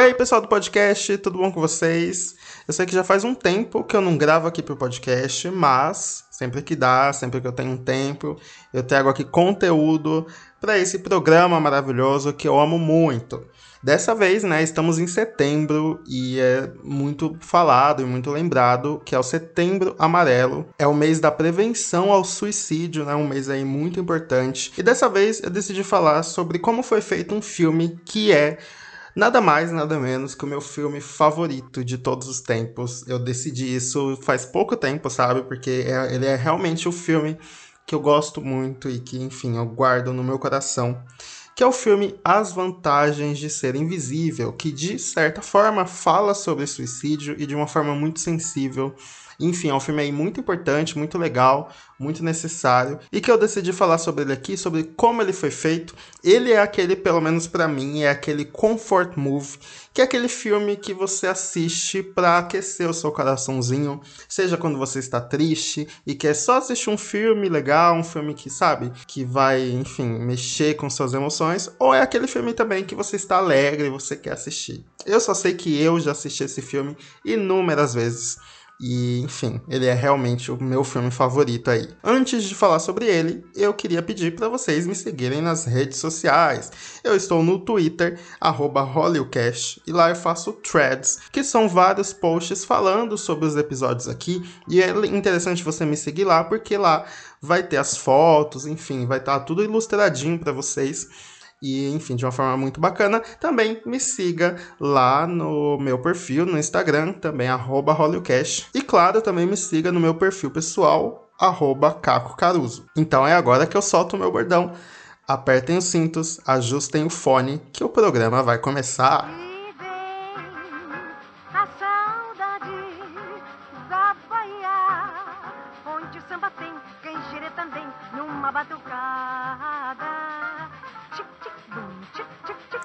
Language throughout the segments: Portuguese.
E aí, pessoal do podcast, tudo bom com vocês? Eu sei que já faz um tempo que eu não gravo aqui pro podcast, mas sempre que dá, sempre que eu tenho um tempo, eu trago aqui conteúdo para esse programa maravilhoso que eu amo muito. Dessa vez, né, estamos em setembro e é muito falado e muito lembrado que é o Setembro Amarelo. É o mês da prevenção ao suicídio, né, um mês aí muito importante. E dessa vez eu decidi falar sobre como foi feito um filme que é Nada mais, nada menos que o meu filme favorito de todos os tempos. Eu decidi isso faz pouco tempo, sabe? Porque é, ele é realmente o filme que eu gosto muito e que, enfim, eu guardo no meu coração. Que é o filme As Vantagens de Ser Invisível, que de certa forma fala sobre suicídio e de uma forma muito sensível enfim, é um filme aí muito importante, muito legal, muito necessário e que eu decidi falar sobre ele aqui, sobre como ele foi feito. Ele é aquele, pelo menos para mim, é aquele comfort movie, que é aquele filme que você assiste para aquecer o seu coraçãozinho, seja quando você está triste e quer só assistir um filme legal, um filme que, sabe, que vai, enfim, mexer com suas emoções, ou é aquele filme também que você está alegre e você quer assistir. Eu só sei que eu já assisti esse filme inúmeras vezes. E, enfim, ele é realmente o meu filme favorito aí. Antes de falar sobre ele, eu queria pedir para vocês me seguirem nas redes sociais. Eu estou no Twitter, HollywoodCast, e lá eu faço threads, que são vários posts falando sobre os episódios aqui. E é interessante você me seguir lá, porque lá vai ter as fotos, enfim, vai estar tá tudo ilustradinho para vocês e, enfim, de uma forma muito bacana. Também me siga lá no meu perfil no Instagram, também arroba. E claro, também me siga no meu perfil pessoal, arroba Caco Caruso. Então é agora que eu solto o meu bordão. Apertem os cintos, ajustem o fone, que o programa vai começar.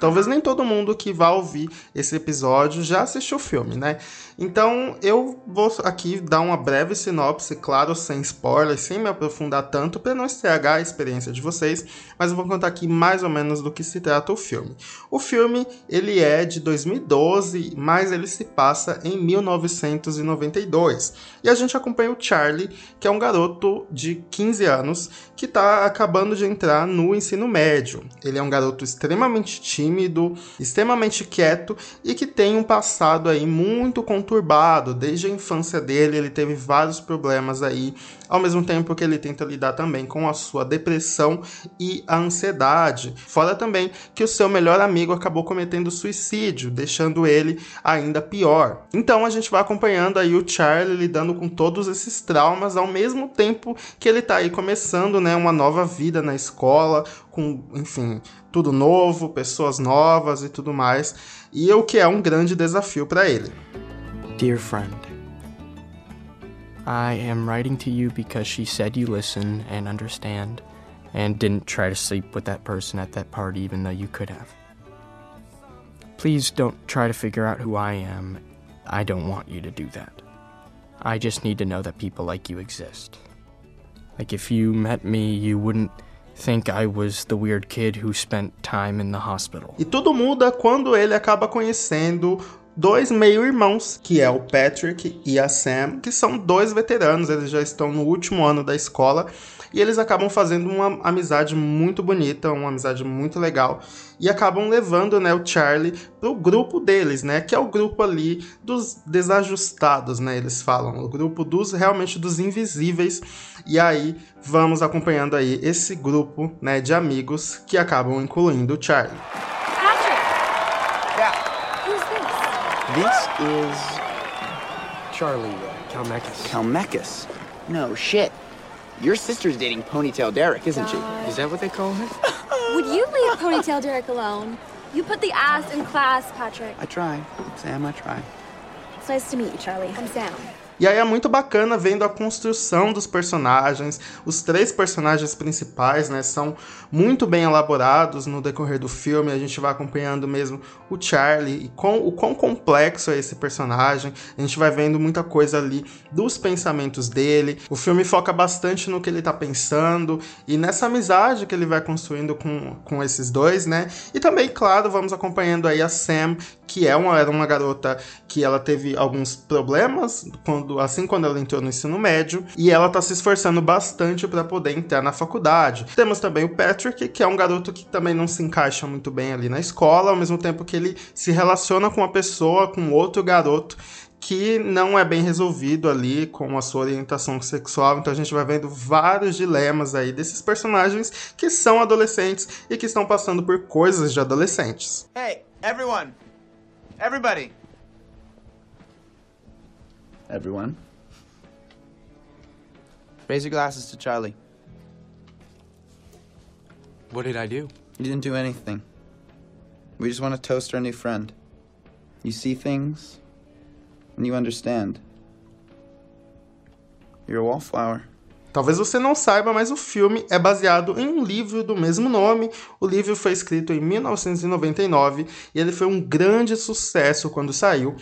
Talvez nem todo mundo que vai ouvir esse episódio já assistiu o filme, né? Então eu vou aqui dar uma breve sinopse, claro, sem spoilers, sem me aprofundar tanto, para não estragar a experiência de vocês, mas eu vou contar aqui mais ou menos do que se trata o filme. O filme ele é de 2012, mas ele se passa em 1992 e a gente acompanha o Charlie, que é um garoto de 15 anos que está acabando de entrar no ensino médio. Ele é um garoto extremamente tímido, extremamente quieto e que tem um passado aí muito conturbado. Desde a infância dele, ele teve vários problemas aí, ao mesmo tempo que ele tenta lidar também com a sua depressão e a ansiedade. Fora também que o seu melhor amigo acabou cometendo suicídio, deixando ele ainda pior. Então a gente vai acompanhando aí o Charlie lidando com todos esses traumas ao mesmo tempo que ele tá aí começando, né, uma nova vida na escola, com, enfim, tudo novo, pessoas novas e tudo mais. E o que é um grande desafio para ele. Dear friend, I am writing to you because she said you listen and understand and didn't try to sleep with that person at that party even though you could have. Please don't try to figure out who I am. I don't want you to do that. I just need to know that people like you exist. Like if you met me, you wouldn't think I was the weird kid who spent time in the hospital. E tudo muda quando ele acaba conhecendo dois meio-irmãos, que é o Patrick e a Sam, que são dois veteranos, eles já estão no último ano da escola e eles acabam fazendo uma amizade muito bonita, uma amizade muito legal e acabam levando, né, o Charlie pro grupo deles, né, que é o grupo ali dos desajustados, né, eles falam, o grupo dos realmente dos invisíveis. E aí vamos acompanhando aí esse grupo, né, de amigos que acabam incluindo o Charlie. This is Charlie uh, Kalmekis. Kalmekis? No shit. Your sister's dating Ponytail Derek, isn't she? Is that what they call her? Would you leave Ponytail Derek alone? You put the ass in class, Patrick. I try. Sam, I try. It's nice to meet you, Charlie. I'm Sam. E aí é muito bacana vendo a construção dos personagens. Os três personagens principais, né, são muito bem elaborados no decorrer do filme. A gente vai acompanhando mesmo o Charlie e com, o quão complexo é esse personagem. A gente vai vendo muita coisa ali dos pensamentos dele. O filme foca bastante no que ele tá pensando e nessa amizade que ele vai construindo com, com esses dois, né? E também, claro, vamos acompanhando aí a Sam, que é uma, era uma garota que ela teve alguns problemas quando, assim quando ela entrou no ensino médio e ela tá se esforçando bastante para poder entrar na faculdade. Temos também o Patrick, que é um garoto que também não se encaixa muito bem ali na escola, ao mesmo tempo que ele se relaciona com uma pessoa, com outro garoto que não é bem resolvido ali com a sua orientação sexual. Então a gente vai vendo vários dilemas aí desses personagens que são adolescentes e que estão passando por coisas de adolescentes. Hey, everyone! Everybody! Everyone? Raise your glasses to Charlie. What did I do? You didn't do anything. We just want to toast our new friend. You see things, and you understand. You're a wallflower. Talvez você não saiba, mas o filme é baseado em um livro do mesmo nome. O livro foi escrito em 1999 e ele foi um grande sucesso quando saiu.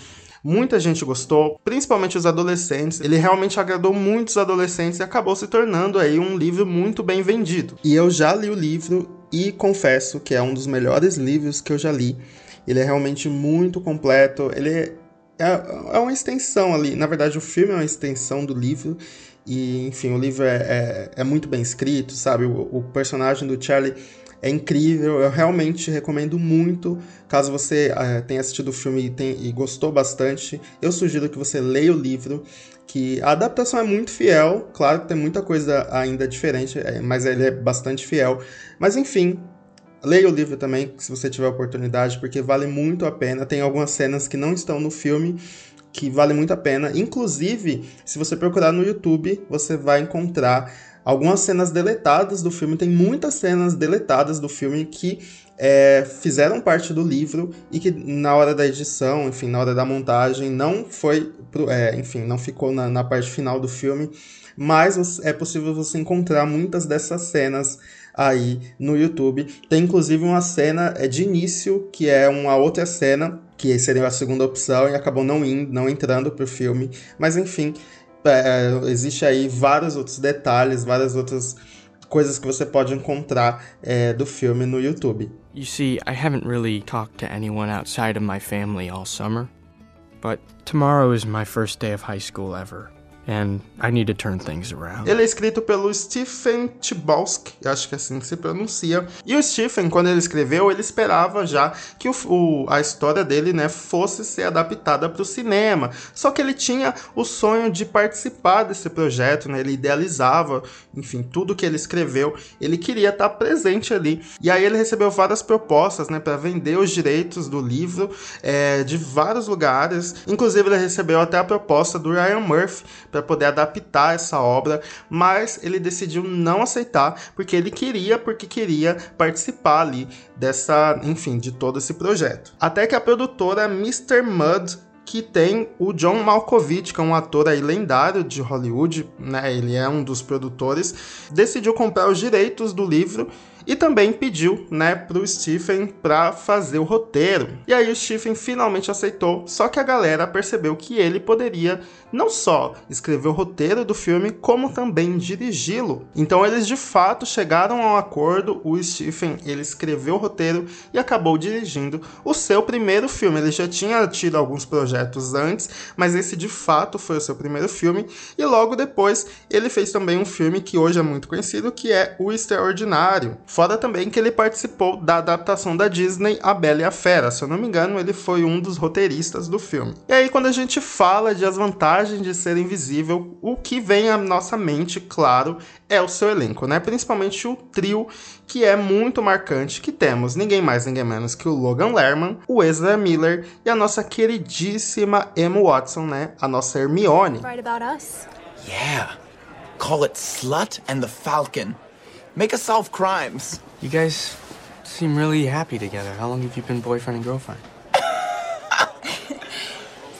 Muita gente gostou, principalmente os adolescentes. Ele realmente agradou muitos adolescentes e acabou se tornando aí um livro muito bem vendido. E eu já li o livro e confesso que é um dos melhores livros que eu já li. Ele é realmente muito completo. Ele é, é uma extensão ali. Na verdade, o filme é uma extensão do livro. E, enfim, o livro é, é, é muito bem escrito, sabe? O, o, personagem do Charlie é incrível. Eu realmente recomendo muito. Caso você uh, tenha assistido o filme e, tem, e gostou bastante, eu sugiro que você leia o livro. Que a adaptação é muito fiel. Claro que tem muita coisa ainda diferente, é, mas ele é bastante fiel. Mas, enfim, Leia o livro também, se você tiver oportunidade, porque vale muito a pena. Tem algumas cenas que não estão no filme, que vale muito a pena. Inclusive, se você procurar no YouTube, você vai encontrar algumas cenas deletadas do filme. Tem muitas cenas deletadas do filme que é, fizeram parte do livro e que na hora da edição, enfim, na hora da montagem, não foi, pro, é, enfim, não ficou na, na parte final do filme. Mas é possível você encontrar muitas dessas cenas aí no YouTube. Tem inclusive uma cena é, de início, que é uma outra cena, que seria a segunda opção, e acabou não, indo, não entrando pro filme. Mas enfim, é, existe aí vários outros detalhes, várias outras coisas que você pode encontrar é, do filme no YouTube. You see, I haven't really talked to anyone outside of my family all summer, but tomorrow is my first day of high school ever. And I need to turn things around. Ele é escrito pelo Stephen Chbosky, acho que é assim que se pronuncia. E o Stephen, quando ele escreveu, ele esperava já que o, o, a história dele, né, fosse ser adaptada para o cinema. Só que ele tinha o sonho de participar desse projeto, né? Ele idealizava, enfim, tudo que ele escreveu. Ele queria estar presente ali. E aí ele recebeu várias propostas, né, para vender os direitos do livro é, de vários lugares. Inclusive ele recebeu até a proposta do Ryan Murphy para poder adaptar essa obra, mas ele decidiu não aceitar porque ele queria, porque queria participar ali dessa, enfim, de todo esse projeto. Até que a produtora Mr. Mudd que tem o John Malkovich, que é um ator aí lendário de Hollywood, né? Ele é um dos produtores, decidiu comprar os direitos do livro e também pediu, né, pro Stephen para fazer o roteiro. E aí o Stephen finalmente aceitou, só que a galera percebeu que ele poderia não só escrever o roteiro do filme, como também dirigi-lo. Então eles de fato chegaram a um acordo, o Stephen, ele escreveu o roteiro e acabou dirigindo o seu primeiro filme. Ele já tinha tido alguns projetos antes, mas esse de fato foi o seu primeiro filme e logo depois ele fez também um filme que hoje é muito conhecido, que é O Extraordinário. Fora também que ele participou da adaptação da Disney A Bela e a Fera. Se eu não me engano, ele foi um dos roteiristas do filme. E aí, quando a gente fala de as vantagens de ser invisível, o que vem à nossa mente, claro, é o seu elenco, né? Principalmente o trio que é muito marcante, que temos ninguém mais, ninguém menos que o Logan Lerman, o Ezra Miller e a nossa queridíssima Emma Watson, né? A nossa Hermione. Right about us. Yeah. Call it Slut and the Falcon. Make us solve crimes. You guys seem really happy together. How long have you been boyfriend and girlfriend?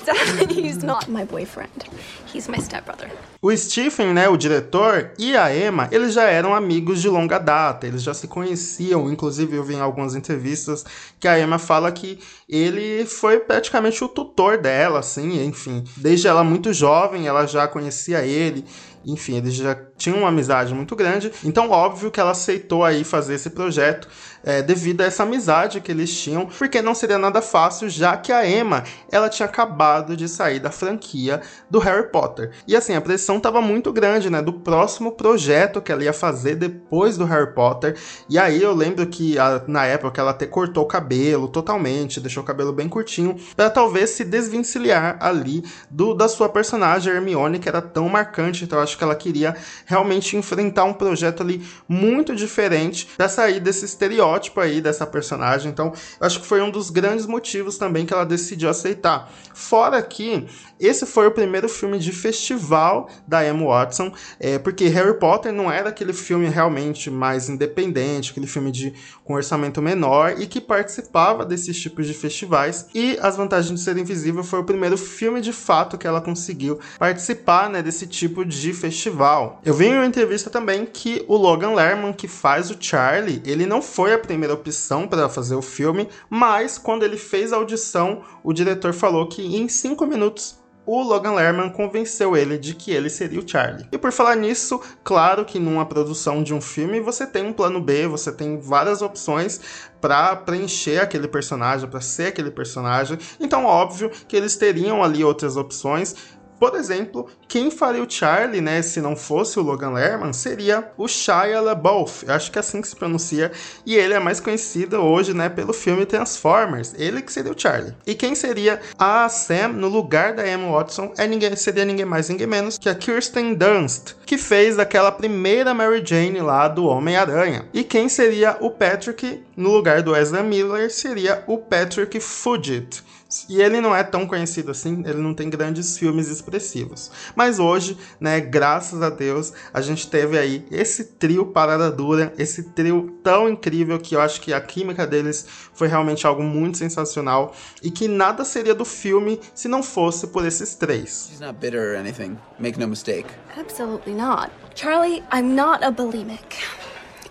He's not my boyfriend. He's my stepbrother. O Stephen, né, o diretor, e a Emma, eles já eram amigos de longa data, eles já se conheciam, inclusive eu vi em algumas entrevistas que a Emma fala que ele foi praticamente o tutor dela, assim, enfim, desde ela muito jovem, ela já conhecia ele, enfim, eles já tinham uma amizade muito grande, então óbvio que ela aceitou aí fazer esse projeto é, devido a essa amizade que eles tinham, porque não seria nada fácil, já que a Emma, ela tinha acabado de sair da franquia do Harry Potter. E assim, a pressão estava muito grande, né, do próximo projeto que ela ia fazer depois do Harry Potter. E aí eu lembro que a, na época ela até cortou o cabelo totalmente, deixou o cabelo bem curtinho, para talvez se desvencilhar ali do da sua personagem Hermione, que era tão marcante. Então eu acho que ela queria realmente enfrentar um projeto ali muito diferente para sair desse estereótipo aí dessa personagem. Então, acho que foi um dos grandes motivos também que ela decidiu aceitar. Fora que esse foi o primeiro filme de festival da Emma Watson, é, porque Harry Potter não era aquele filme realmente mais independente, aquele filme de com orçamento menor e que participava desses tipos de festivais. E As Vantagens de Ser Invisível foi o primeiro filme de fato que ela conseguiu participar né, desse tipo de festival. Eu vi em uma entrevista também que o Logan Lerman, que faz o Charlie, ele não foi a primeira opção para fazer o filme, mas quando ele fez a audição, o diretor falou que em cinco minutos o Logan Lerman convenceu ele de que ele seria o Charlie. E por falar nisso, claro que numa produção de um filme você tem um plano B, você tem várias opções para preencher aquele personagem, para ser aquele personagem. Então, óbvio que eles teriam ali outras opções, por exemplo, quem faria o Charlie, né, se não fosse o Logan Lerman, seria o Shia LaBeouf. Acho que é assim que se pronuncia. E ele é mais conhecido hoje, né, pelo filme Transformers. Ele que seria o Charlie. E quem seria a Sam no lugar da Emma Watson é ninguém, seria ninguém mais, ninguém menos que a Kirsten Dunst, que fez aquela primeira Mary Jane lá do Homem-Aranha. E quem seria o Patrick no lugar do Ezra Miller seria o Patrick Fugit e ele não é tão conhecido assim, ele não tem grandes filmes expressivos. Mas hoje, né, graças a Deus, a gente teve aí esse trio parada dura, esse trio tão incrível que eu acho que a química deles foi realmente algo muito sensacional e que nada seria do filme se não fosse por esses três. She's not bitter or anything. Make no mistake. Absolutely not. Charlie, I'm not a bulimic.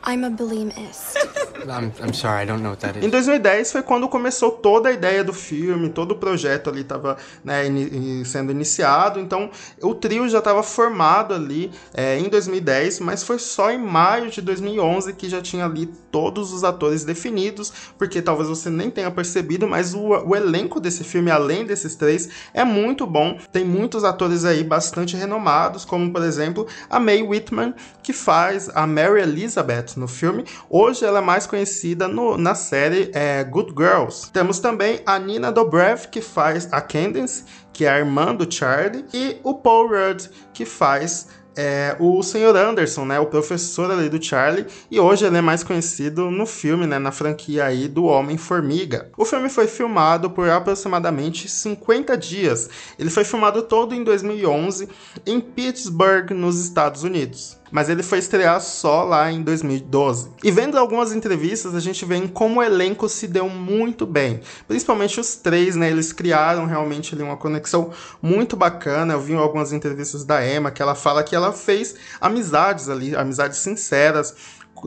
I'm a bulimist. I'm, I'm sorry, I don't know what that is. Em 2010 foi quando começou toda a ideia do filme, todo o projeto ali estava né, in, sendo iniciado, então o trio já estava formado ali é, em 2010, mas foi só em maio de 2011 que já tinha ali todos os atores definidos, porque talvez você nem tenha percebido, mas o, o elenco desse filme, além desses três, é muito bom. Tem muitos atores aí bastante renomados, como por exemplo a Mae Whitman, que faz a Mary Elizabeth no filme. Hoje ela é mais conhecida no, na série é, Good Girls. Temos também a Nina Dobrev, que faz a Candace, que é a irmã do Charlie, e o Paul Rudd, que faz é o Sr. Anderson, né, o professor ali do Charlie, e hoje ele é mais conhecido no filme, né, na franquia aí do Homem-Formiga. O filme foi filmado por aproximadamente 50 dias. Ele foi filmado todo em 2011 em Pittsburgh, nos Estados Unidos mas ele foi estrear só lá em 2012. E vendo algumas entrevistas, a gente vê como o elenco se deu muito bem. Principalmente os três, né? Eles criaram realmente ali uma conexão muito bacana. Eu vi algumas entrevistas da Emma que ela fala que ela fez amizades ali, amizades sinceras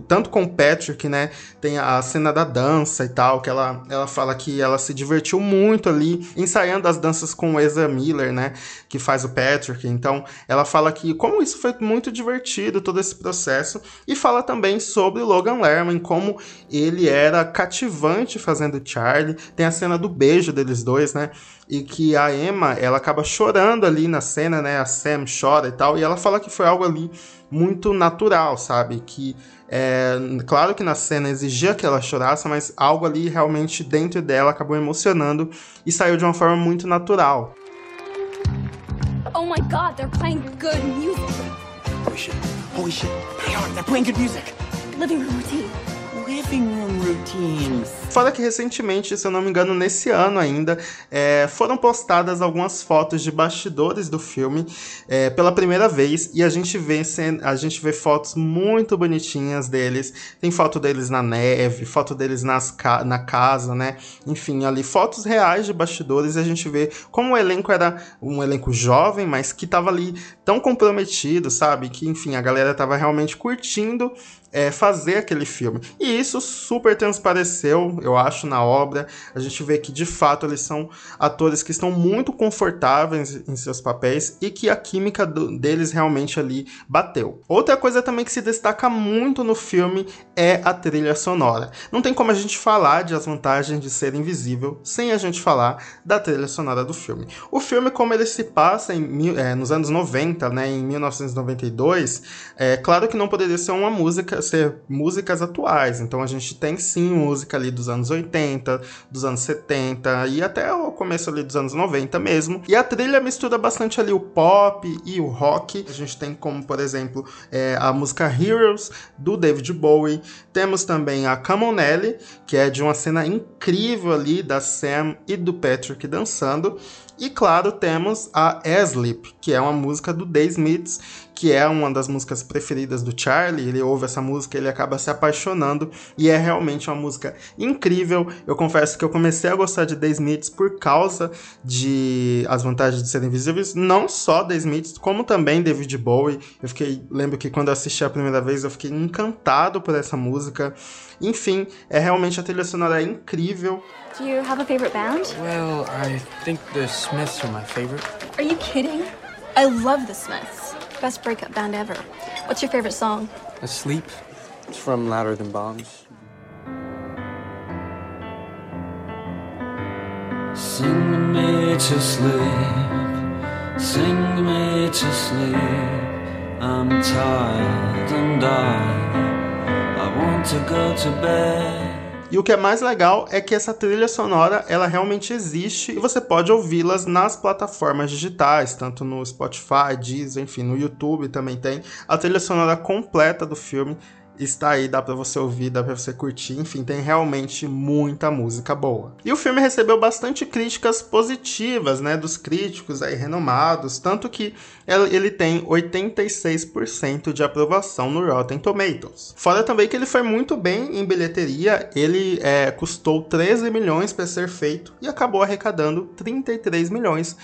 tanto com o Patrick, né? Tem a cena da dança e tal, que ela, ela fala que ela se divertiu muito ali ensaiando as danças com o Ezra Miller, né? Que faz o Patrick. Então, ela fala que como isso foi muito divertido, todo esse processo. E fala também sobre Logan Lerman, como ele era cativante fazendo Charlie. Tem a cena do beijo deles dois, né? e que a Emma ela acaba chorando ali na cena, né? A Sam chora e tal, e ela fala que foi algo ali muito natural, sabe? Que é, claro que na cena exigia que ela chorasse, mas algo ali realmente dentro dela acabou emocionando e saiu de uma forma muito natural. Oh my god, they're playing good music. Holy shit. Holy shit. They are. They're playing good music. Living room routine. Living living room routines. Fora que recentemente, se eu não me engano, nesse ano ainda, é, foram postadas algumas fotos de bastidores do filme é, pela primeira vez e a gente vê a gente vê fotos muito bonitinhas deles. Tem foto deles na neve, foto deles nas, na casa, né? Enfim, ali fotos reais de bastidores e a gente vê como o elenco era um elenco jovem, mas que tava ali tão comprometido, sabe? Que enfim, a galera tava realmente curtindo é, fazer aquele filme. E isso super transpareceu, eu acho, na obra. A gente vê que de fato eles são atores que estão muito confortáveis em seus papéis e que a química do, deles realmente ali bateu. Outra coisa também que se destaca muito no filme é a trilha sonora. Não tem como a gente falar de as vantagens de ser invisível sem a gente falar da trilha sonora do filme. O filme, como ele se passa em, é, nos anos 90, né, em 1992, é claro que não poderia ser uma música ser músicas atuais. Então a gente tem sim música ali dos anos 80, dos anos 70 e até o começo ali dos anos 90 mesmo. E a trilha mistura bastante ali o pop e o rock. A gente tem como, por exemplo, é, a música Heroes do David Bowie. Temos também a Come On Nelly, que é de uma cena incrível ali da Sam e do Patrick dançando. E claro, temos a Asleep, que é uma música do The Smiths, que é uma das músicas preferidas do Charlie. Ele ouve essa música, ele acaba se apaixonando e é realmente uma música incrível. Eu confesso que eu comecei a gostar de The Smiths por causa de as vantagens de serem visíveis, não só The Smiths, como também David Bowie. Eu fiquei, lembro que quando eu assisti a primeira vez, eu fiquei encantado por essa música. Enfim, é realmente a trilha sonora é incrível. Do you have a favorite band? Well, I think the Smiths are my favorite. Are you kidding? I love the Smiths. Best breakup band ever. What's your favorite song? Asleep. It's from Louder Than Bombs. Sing me to sleep, sing me to sleep. I'm tired and I, I want to go to bed. E o que é mais legal é que essa trilha sonora, ela realmente existe e você pode ouvi-las nas plataformas digitais, tanto no Spotify, Deezer, enfim, no YouTube também tem. A trilha sonora completa do filme está aí, dá para você ouvir, dá para você curtir, enfim, tem realmente muita música boa. E o filme recebeu bastante críticas positivas, né, dos críticos aí renomados, tanto que ele tem 86% de aprovação no Rotten Tomatoes. Fora também que ele foi muito bem em bilheteria, ele é, custou 13 milhões para ser feito e acabou arrecadando 33 milhões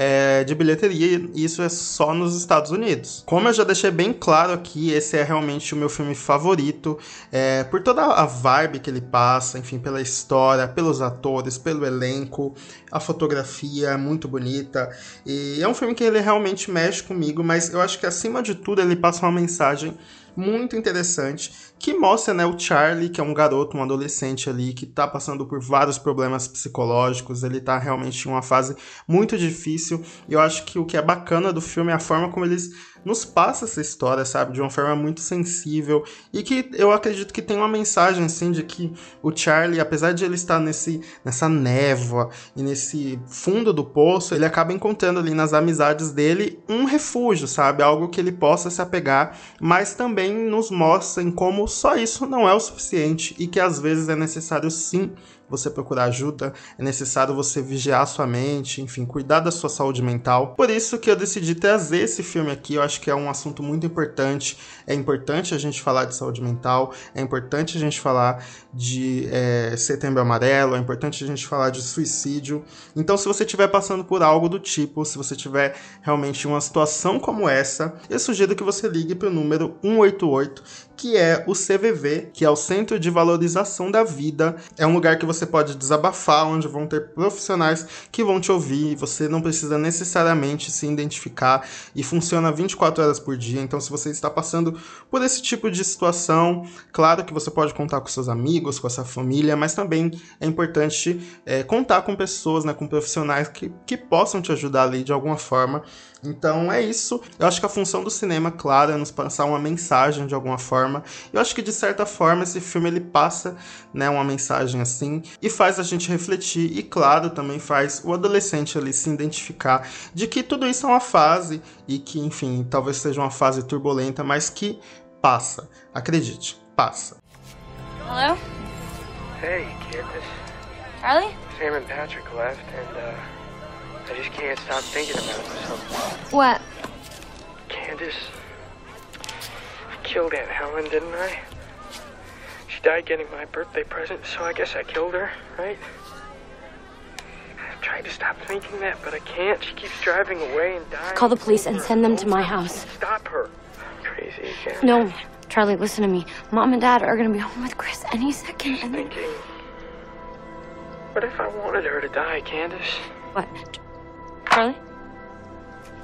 é, de bilheteria, e isso é só nos Estados Unidos. Como eu já deixei bem claro aqui, esse é realmente o meu filme favorito, é, por toda a vibe que ele passa, enfim, pela história, pelos atores, pelo elenco, a fotografia é muito bonita, e é um filme que ele realmente mexe comigo, mas eu acho que acima de tudo ele passa uma mensagem muito interessante que mostra né, o Charlie, que é um garoto, um adolescente ali, que está passando por vários problemas psicológicos, ele está realmente em uma fase muito difícil. E eu acho que o que é bacana do filme é a forma como eles nos passa essa história, sabe, de uma forma muito sensível e que eu acredito que tem uma mensagem assim de que o Charlie, apesar de ele estar nesse nessa névoa e nesse fundo do poço, ele acaba encontrando ali nas amizades dele um refúgio, sabe, algo que ele possa se apegar, mas também nos mostra em como só isso não é o suficiente e que às vezes é necessário sim você procurar ajuda, é necessário você vigiar sua mente, enfim, cuidar da sua saúde mental. Por isso que eu decidi trazer esse filme aqui. Eu acho que é um assunto muito importante. É importante a gente falar de saúde mental, é importante a gente falar de é, setembro amarelo, é importante a gente falar de suicídio. Então, se você estiver passando por algo do tipo, se você tiver realmente uma situação como essa, eu sugiro que você ligue para o número 188 que é o CVV, que é o Centro de Valorização da Vida. É um lugar que você pode desabafar, onde vão ter profissionais que vão te ouvir. Você não precisa necessariamente se identificar e funciona 24 horas por dia. Então, se você está passando por esse tipo de situação, claro que você pode contar com seus amigos, com a sua família, mas também é importante é, contar com pessoas, né, com profissionais que, que possam te ajudar ali de alguma forma. Então é isso. Eu acho que a função do cinema, claro, é nos passar uma mensagem de alguma forma. Eu acho que de certa forma esse filme ele passa, né, uma mensagem assim e faz a gente refletir e claro, também faz o adolescente ali se identificar de que tudo isso é uma fase e que, enfim, talvez seja uma fase turbulenta, mas que passa. Acredite, passa. Hello? Hey, Candace. Charlie? Sam and Patrick left, and, uh, I just can't stop thinking about something. What? Candace, I killed Aunt Helen, didn't I? She died getting my birthday present, so I guess I killed her, right? I've tried to stop thinking that, but I can't. She keeps driving away and dying. Call the police and send them to my house. Stop her. Crazy again. No, Charlie, listen to me. Mom and Dad are gonna be home with Chris any second, and Thinking. What if I wanted her to die, Candace? what? Charlie?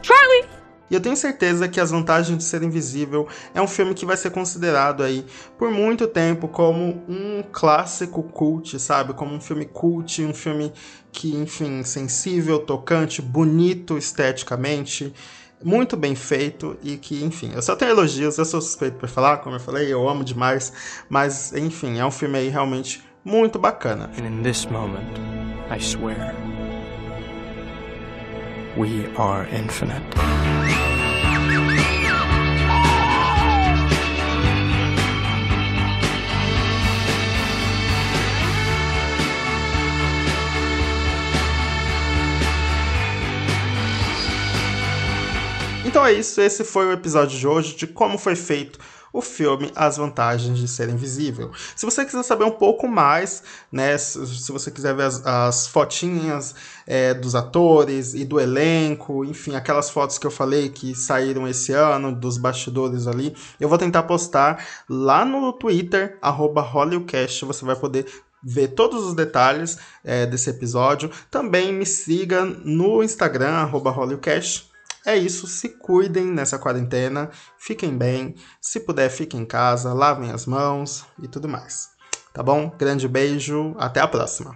Charlie! E eu tenho certeza que As Vantagens de Ser Invisível é um filme que vai ser considerado aí por muito tempo como um clássico cult, sabe? Como um filme cult, um filme que, enfim, sensível, tocante, bonito esteticamente, muito bem feito e que, enfim, eu só tenho elogios, eu sou suspeito por falar, como eu falei, eu amo demais, mas, enfim, é um filme aí realmente muito bacana. And in this moment, I swear, we are infinite. Então é isso, esse foi o episódio de hoje de como foi feito o filme As Vantagens de Ser Invisível. Se você quiser saber um pouco mais, né, se, você quiser ver as, as fotinhas é, dos atores e do elenco, enfim, aquelas fotos que eu falei que saíram esse ano, dos bastidores ali, eu vou tentar postar lá no Twitter, arroba HollywoodCast, você vai poder ver todos os detalhes é, desse episódio. Também me siga no Instagram, arroba HollywoodCast. É isso, se cuidem nessa quarentena, fiquem bem, se puder, fiquem em casa, lavem as mãos e tudo mais. Tá bom? Grande beijo, até a próxima.